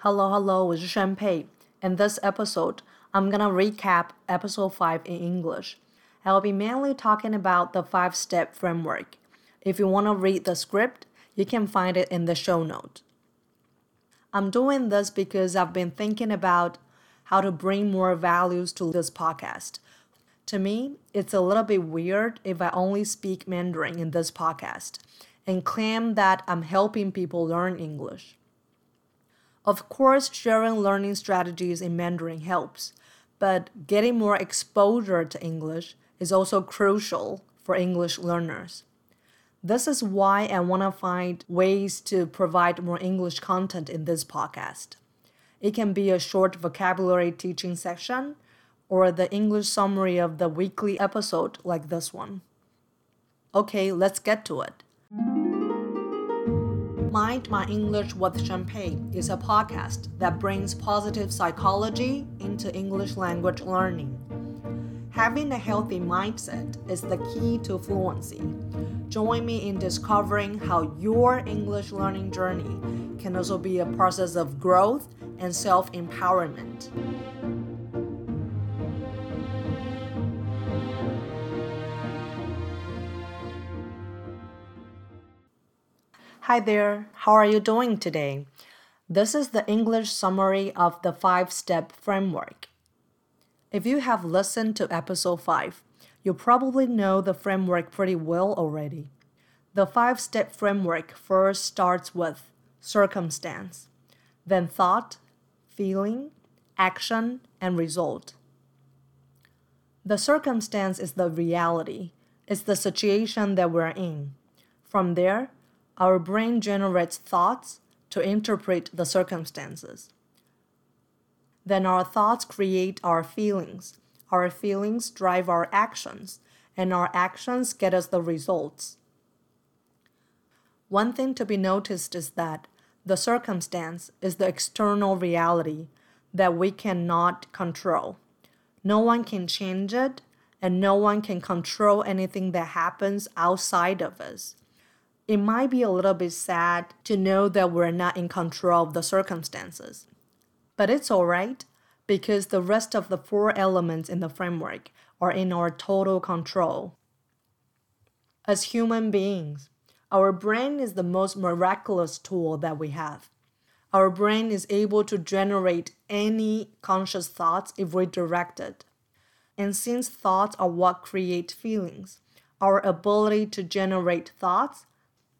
Hello, hello! It's Sheng-Pei. In this episode, I'm gonna recap episode 5 in English. I'll be mainly talking about the five step framework. If you wanna read the script, you can find it in the show note. I'm doing this because I've been thinking about how to bring more values to this podcast. To me, it's a little bit weird if I only speak Mandarin in this podcast and claim that I'm helping people learn English. Of course, sharing learning strategies in Mandarin helps, but getting more exposure to English is also crucial for English learners. This is why I want to find ways to provide more English content in this podcast. It can be a short vocabulary teaching section or the English summary of the weekly episode like this one. Okay, let's get to it. Mind My English with Sheng-Pei is a podcast that brings positive psychology into English language learning. Having a healthy mindset is the key to fluency. Join me in discovering how your English learning journey can also be a process of growth and self empowerment. Hi there, how are you doing today? This is the English summary of the five step framework. If you have listened to episode 5, you probably know the framework pretty well already. The five step framework first starts with circumstance, then thought, feeling, action, and result. The circumstance is the reality, it's the situation that we're in. From there, our brain generates thoughts to interpret the circumstances. Then our thoughts create our feelings. Our feelings drive our actions, and our actions get us the results. One thing to be noticed is that the circumstance is the external reality that we cannot control. No one can change it, and no one can control anything that happens outside of us it might be a little bit sad to know that we're not in control of the circumstances. But it's alright because the rest of the four elements in the framework are in our total control. As human beings, our brain is the most miraculous tool that we have. Our brain is able to generate any conscious thoughts if we direct it. And since thoughts are what create feelings, our ability to generate thoughts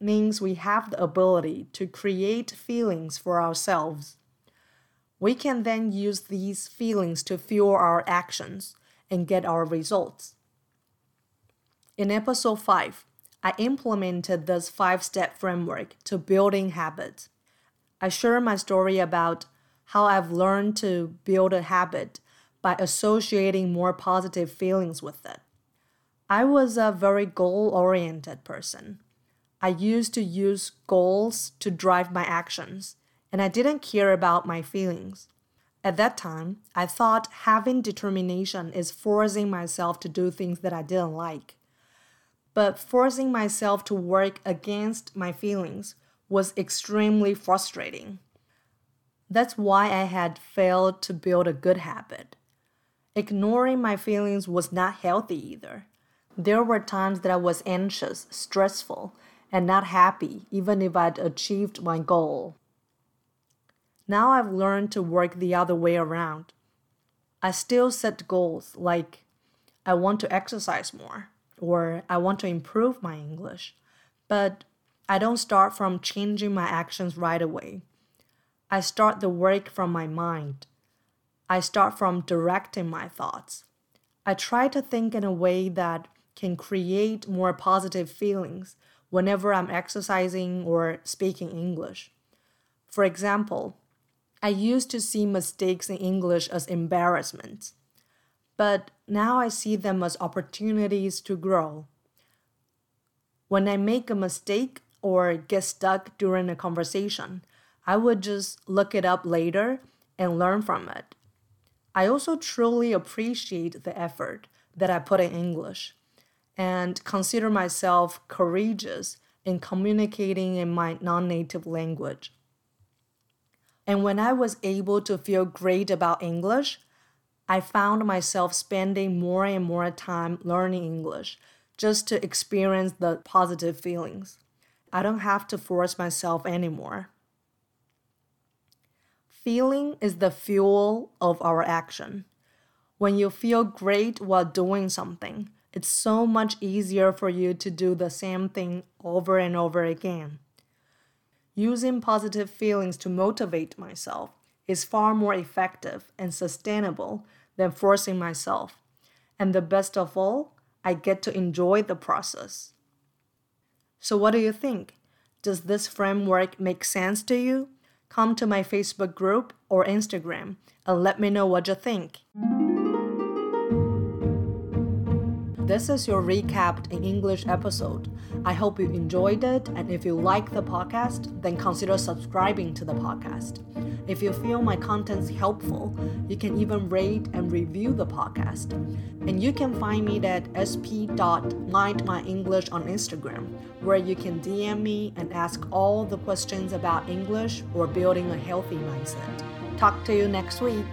means we have the ability to create feelings for ourselves. We can then use these feelings to fuel our actions and get our results. In episode 5, I implemented this five step framework to building habits. I share my story about how I've learned to build a habit by associating more positive feelings with it. I was a very goal oriented person. I used to use goals to drive my actions, and I didn't care about my feelings. At that time, I thought having determination is forcing myself to do things that I didn't like. But forcing myself to work against my feelings was extremely frustrating. That's why I had failed to build a good habit. Ignoring my feelings was not healthy either. There were times that I was anxious, stressful, and not happy, even if I'd achieved my goal. Now I've learned to work the other way around. I still set goals like I want to exercise more or I want to improve my English, but I don't start from changing my actions right away. I start the work from my mind. I start from directing my thoughts. I try to think in a way that can create more positive feelings whenever I'm exercising or speaking English. For example, I used to see mistakes in English as embarrassment, but now I see them as opportunities to grow. When I make a mistake or get stuck during a conversation, I would just look it up later and learn from it. I also truly appreciate the effort that I put in English and consider myself courageous in communicating in my non native language. And when I was able to feel great about English, I found myself spending more and more time learning English just to experience the positive feelings. I don't have to force myself anymore. Feeling is the fuel of our action. When you feel great while doing something, it's so much easier for you to do the same thing over and over again. Using positive feelings to motivate myself is far more effective and sustainable than forcing myself. And the best of all, I get to enjoy the process. So, what do you think? Does this framework make sense to you? Come to my Facebook group or Instagram and let me know what you think. This is your recapped in English episode. I hope you enjoyed it, and if you like the podcast, then consider subscribing to the podcast. If you feel my content's helpful, you can even rate and review the podcast. And you can find me at sp.mindmyenglish on Instagram, where you can DM me and ask all the questions about English or building a healthy mindset. Talk to you next week.